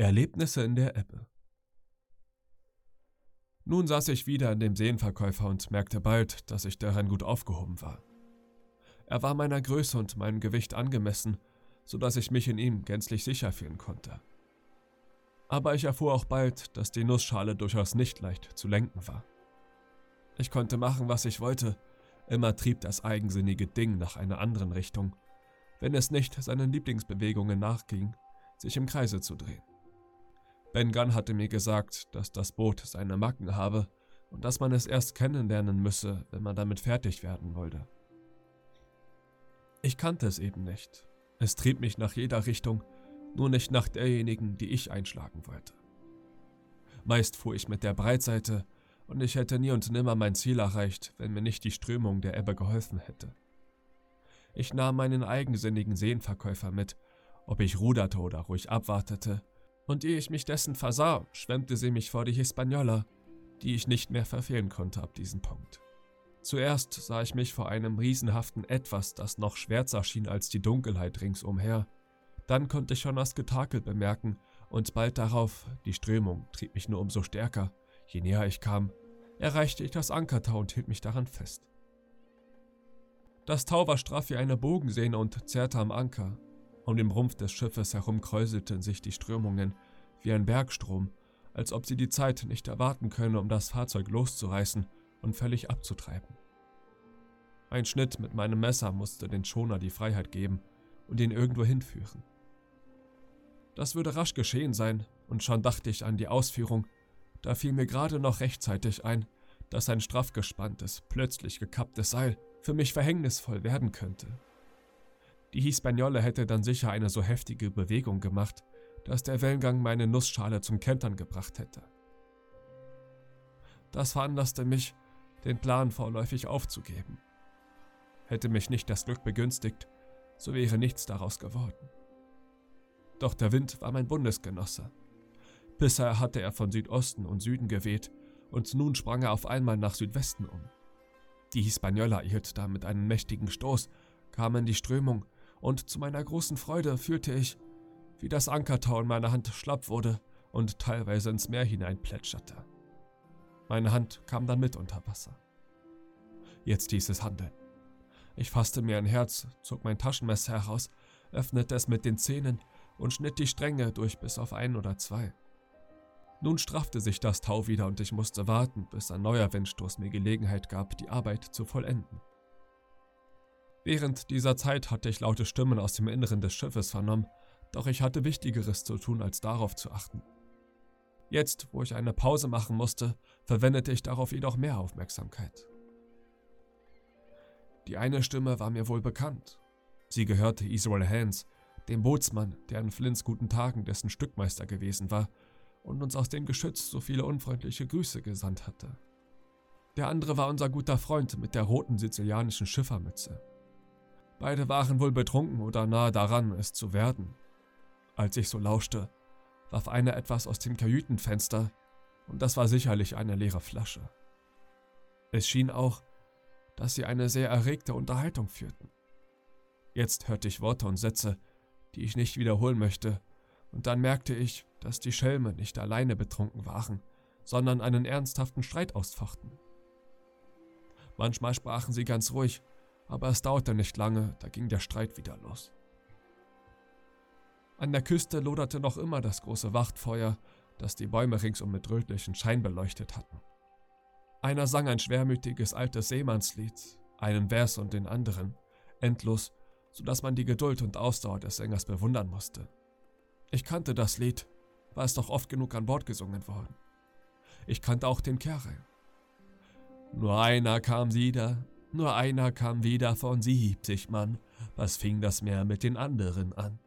Erlebnisse in der Ebbe Nun saß ich wieder in dem Seenverkäufer und merkte bald, dass ich daran gut aufgehoben war. Er war meiner Größe und meinem Gewicht angemessen, so dass ich mich in ihm gänzlich sicher fühlen konnte. Aber ich erfuhr auch bald, dass die Nussschale durchaus nicht leicht zu lenken war. Ich konnte machen, was ich wollte, immer trieb das eigensinnige Ding nach einer anderen Richtung, wenn es nicht seinen Lieblingsbewegungen nachging, sich im Kreise zu drehen. Ben Gunn hatte mir gesagt, dass das Boot seine Macken habe und dass man es erst kennenlernen müsse, wenn man damit fertig werden wollte. Ich kannte es eben nicht. Es trieb mich nach jeder Richtung, nur nicht nach derjenigen, die ich einschlagen wollte. Meist fuhr ich mit der Breitseite, und ich hätte nie und nimmer mein Ziel erreicht, wenn mir nicht die Strömung der Ebbe geholfen hätte. Ich nahm meinen eigensinnigen Seenverkäufer mit, ob ich ruderte oder ruhig abwartete, und ehe ich mich dessen versah, schwemmte sie mich vor die Hispaniola, die ich nicht mehr verfehlen konnte ab diesem Punkt. Zuerst sah ich mich vor einem riesenhaften Etwas, das noch schwärzer schien als die Dunkelheit ringsumher. Dann konnte ich schon das Getakel bemerken, und bald darauf, die Strömung trieb mich nur umso stärker. Je näher ich kam, erreichte ich das Ankertau und hielt mich daran fest. Das Tau war straff wie eine Bogensehne und zerrte am Anker. Um den Rumpf des Schiffes herum kräuselten sich die Strömungen wie ein Bergstrom, als ob sie die Zeit nicht erwarten könne, um das Fahrzeug loszureißen und völlig abzutreiben. Ein Schnitt mit meinem Messer musste den Schoner die Freiheit geben und ihn irgendwo hinführen. Das würde rasch geschehen sein, und schon dachte ich an die Ausführung, da fiel mir gerade noch rechtzeitig ein, dass ein straff gespanntes, plötzlich gekapptes Seil für mich verhängnisvoll werden könnte. Die Hispaniola hätte dann sicher eine so heftige Bewegung gemacht, dass der Wellengang meine Nussschale zum Kentern gebracht hätte. Das veranlasste mich, den Plan vorläufig aufzugeben. Hätte mich nicht das Glück begünstigt, so wäre nichts daraus geworden. Doch der Wind war mein Bundesgenosse. Bisher hatte er von Südosten und Süden geweht, und nun sprang er auf einmal nach Südwesten um. Die Hispaniola erhielt damit einen mächtigen Stoß, kam in die Strömung, und zu meiner großen Freude fühlte ich, wie das Ankertau in meiner Hand schlapp wurde und teilweise ins Meer hineinplätscherte. Meine Hand kam dann mit unter Wasser. Jetzt hieß es handeln. Ich fasste mir ein Herz, zog mein Taschenmesser heraus, öffnete es mit den Zähnen und schnitt die Stränge durch bis auf ein oder zwei. Nun straffte sich das Tau wieder und ich musste warten, bis ein neuer Windstoß mir Gelegenheit gab, die Arbeit zu vollenden. Während dieser Zeit hatte ich laute Stimmen aus dem Inneren des Schiffes vernommen, doch ich hatte Wichtigeres zu tun, als darauf zu achten. Jetzt, wo ich eine Pause machen musste, verwendete ich darauf jedoch mehr Aufmerksamkeit. Die eine Stimme war mir wohl bekannt. Sie gehörte Israel Hans, dem Bootsmann, der in Flints guten Tagen dessen Stückmeister gewesen war und uns aus dem Geschütz so viele unfreundliche Grüße gesandt hatte. Der andere war unser guter Freund mit der roten sizilianischen Schiffermütze. Beide waren wohl betrunken oder nahe daran, es zu werden. Als ich so lauschte, warf einer etwas aus dem Kajütenfenster, und das war sicherlich eine leere Flasche. Es schien auch, dass sie eine sehr erregte Unterhaltung führten. Jetzt hörte ich Worte und Sätze, die ich nicht wiederholen möchte, und dann merkte ich, dass die Schelme nicht alleine betrunken waren, sondern einen ernsthaften Streit ausfochten. Manchmal sprachen sie ganz ruhig, aber es dauerte nicht lange, da ging der Streit wieder los. An der Küste loderte noch immer das große Wachtfeuer, das die Bäume ringsum mit rötlichen Schein beleuchtet hatten. Einer sang ein schwermütiges altes Seemannslied, einen Vers und den anderen, endlos, so dass man die Geduld und Ausdauer des Sängers bewundern musste. Ich kannte das Lied, war es doch oft genug an Bord gesungen worden. Ich kannte auch den Kerl. Nur einer kam wieder, nur einer kam wieder von siebzig Mann, was fing das Meer mit den anderen an?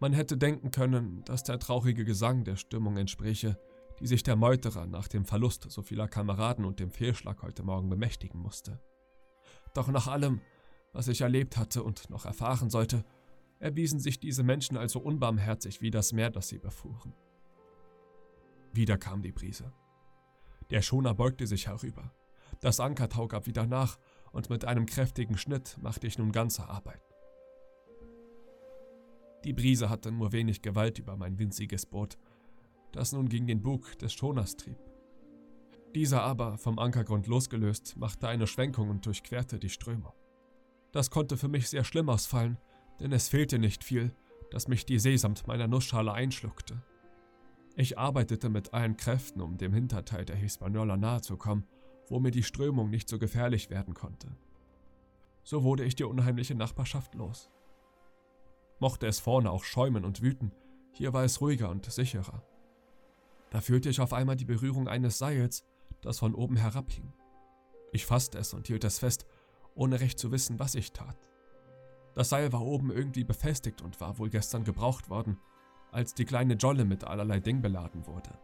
Man hätte denken können, dass der traurige Gesang der Stimmung entspräche, die sich der Meuterer nach dem Verlust so vieler Kameraden und dem Fehlschlag heute Morgen bemächtigen musste. Doch nach allem, was ich erlebt hatte und noch erfahren sollte, erwiesen sich diese Menschen also unbarmherzig wie das Meer, das sie befuhren. Wieder kam die Brise. Der Schoner beugte sich herüber. Das Ankertau gab wieder nach, und mit einem kräftigen Schnitt machte ich nun ganze Arbeit. Die Brise hatte nur wenig Gewalt über mein winziges Boot, das nun gegen den Bug des Schoners trieb. Dieser aber, vom Ankergrund losgelöst, machte eine Schwenkung und durchquerte die Strömung. Das konnte für mich sehr schlimm ausfallen, denn es fehlte nicht viel, dass mich die See samt meiner Nussschale einschluckte. Ich arbeitete mit allen Kräften, um dem Hinterteil der Hispaniola nahe zu kommen, wo mir die Strömung nicht so gefährlich werden konnte. So wurde ich die unheimliche Nachbarschaft los. Mochte es vorne auch schäumen und wüten, hier war es ruhiger und sicherer. Da fühlte ich auf einmal die Berührung eines Seils, das von oben herabhing. Ich fasste es und hielt es fest, ohne recht zu wissen, was ich tat. Das Seil war oben irgendwie befestigt und war wohl gestern gebraucht worden, als die kleine Jolle mit allerlei Ding beladen wurde.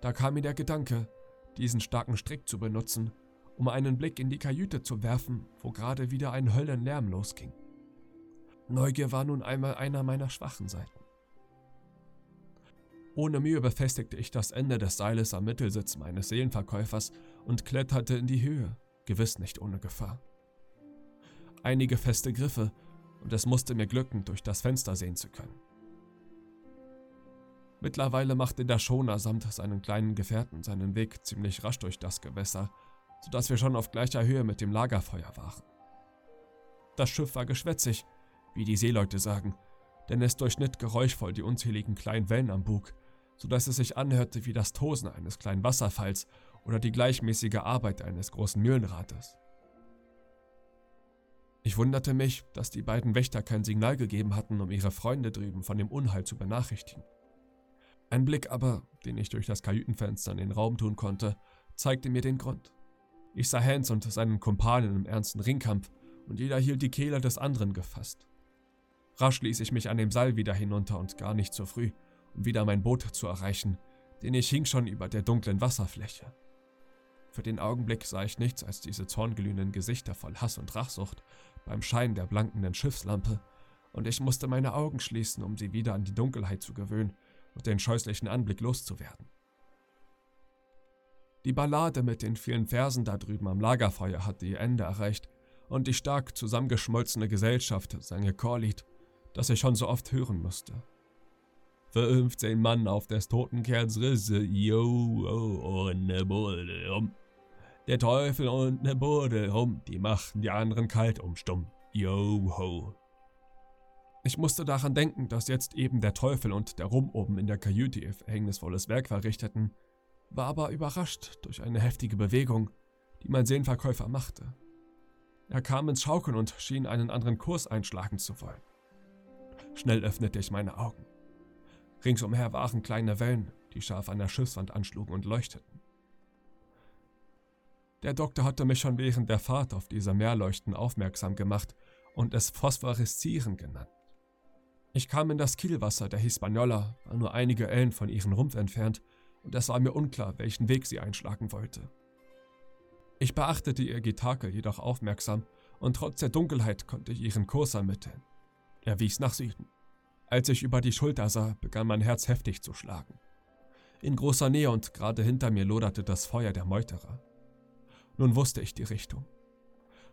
Da kam mir der Gedanke, diesen starken Strick zu benutzen, um einen Blick in die Kajüte zu werfen, wo gerade wieder ein Höllenlärm losging. Neugier war nun einmal einer meiner schwachen Seiten. Ohne Mühe befestigte ich das Ende des Seiles am Mittelsitz meines Seelenverkäufers und kletterte in die Höhe, gewiss nicht ohne Gefahr. Einige feste Griffe, und es musste mir glücken, durch das Fenster sehen zu können. Mittlerweile machte der Schoner samt seinen kleinen Gefährten seinen Weg ziemlich rasch durch das Gewässer, sodass wir schon auf gleicher Höhe mit dem Lagerfeuer waren. Das Schiff war geschwätzig, wie die Seeleute sagen, denn es durchschnitt geräuschvoll die unzähligen kleinen Wellen am Bug, so dass es sich anhörte wie das Tosen eines kleinen Wasserfalls oder die gleichmäßige Arbeit eines großen Mühlenrades. Ich wunderte mich, dass die beiden Wächter kein Signal gegeben hatten, um ihre Freunde drüben von dem Unheil zu benachrichtigen. Ein Blick aber, den ich durch das Kajütenfenster in den Raum tun konnte, zeigte mir den Grund. Ich sah Hans und seinen Kumpanen im ernsten Ringkampf und jeder hielt die Kehle des anderen gefasst. Rasch ließ ich mich an dem Seil wieder hinunter und gar nicht zu früh, um wieder mein Boot zu erreichen, denn ich hing schon über der dunklen Wasserfläche. Für den Augenblick sah ich nichts als diese zornglühenden Gesichter voll Hass und Rachsucht beim Schein der blankenden Schiffslampe, und ich musste meine Augen schließen, um sie wieder an die Dunkelheit zu gewöhnen und den scheußlichen Anblick loszuwerden. Die Ballade mit den vielen Versen da drüben am Lagerfeuer hatte ihr Ende erreicht, und die stark zusammengeschmolzene Gesellschaft sang ihr Chorlied, das ich schon so oft hören musste. 15 Mann auf des toten Kerls Risse, yo, oh, und ne Bude rum. Der Teufel und ne Bude rum, die machten die anderen kalt umstumm, yo, ho. Ich musste daran denken, dass jetzt eben der Teufel und der Rum oben in der Kajüte ihr verhängnisvolles Werk verrichteten, war aber überrascht durch eine heftige Bewegung, die mein Seelenverkäufer machte. Er kam ins Schaukeln und schien einen anderen Kurs einschlagen zu wollen. Schnell öffnete ich meine Augen. Ringsumher waren kleine Wellen, die scharf an der Schiffswand anschlugen und leuchteten. Der Doktor hatte mich schon während der Fahrt auf diese Meerleuchten aufmerksam gemacht und es Phosphoreszieren genannt. Ich kam in das Kielwasser der Hispaniola, war nur einige Ellen von ihrem Rumpf entfernt, und es war mir unklar, welchen Weg sie einschlagen wollte. Ich beachtete ihr Getakel jedoch aufmerksam, und trotz der Dunkelheit konnte ich ihren Kurs ermitteln. Er wies nach Süden. Als ich über die Schulter sah, begann mein Herz heftig zu schlagen. In großer Nähe und gerade hinter mir loderte das Feuer der Meuterer. Nun wusste ich die Richtung.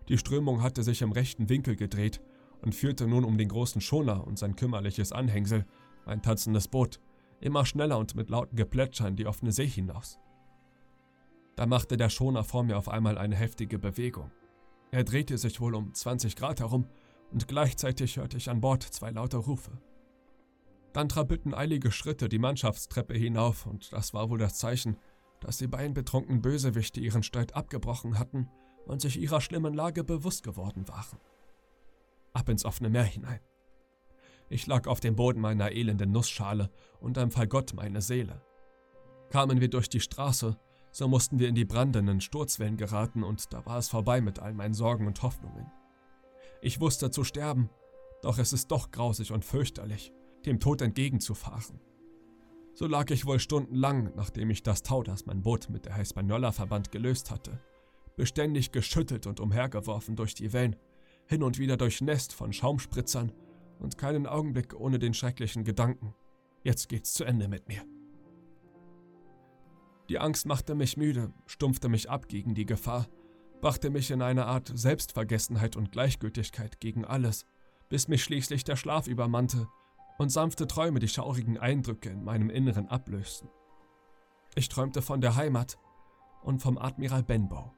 Die Strömung hatte sich im rechten Winkel gedreht und führte nun um den großen Schoner und sein kümmerliches Anhängsel, ein tanzendes Boot, immer schneller und mit lauten Geplätschern die offene See hinaus. Da machte der Schoner vor mir auf einmal eine heftige Bewegung. Er drehte sich wohl um 20 Grad herum und gleichzeitig hörte ich an Bord zwei laute Rufe. Dann trappelten eilige Schritte die Mannschaftstreppe hinauf, und das war wohl das Zeichen, dass die beiden betrunkenen Bösewichte ihren Streit abgebrochen hatten und sich ihrer schlimmen Lage bewusst geworden waren. Ab ins offene Meer hinein. Ich lag auf dem Boden meiner elenden Nussschale und empfahl Gott meine Seele. Kamen wir durch die Straße, so mussten wir in die brandenden Sturzwellen geraten und da war es vorbei mit all meinen Sorgen und Hoffnungen. Ich wusste zu sterben, doch es ist doch grausig und fürchterlich, dem Tod entgegenzufahren. So lag ich wohl stundenlang, nachdem ich das Tau, das mein Boot mit der Hispaniola verband, gelöst hatte, beständig geschüttelt und umhergeworfen durch die Wellen, hin und wieder durchnässt von Schaumspritzern und keinen Augenblick ohne den schrecklichen Gedanken, jetzt geht's zu Ende mit mir. Die Angst machte mich müde, stumpfte mich ab gegen die Gefahr, brachte mich in eine Art Selbstvergessenheit und Gleichgültigkeit gegen alles, bis mich schließlich der Schlaf übermannte und sanfte Träume die schaurigen Eindrücke in meinem Inneren ablösten. Ich träumte von der Heimat und vom Admiral Benbow.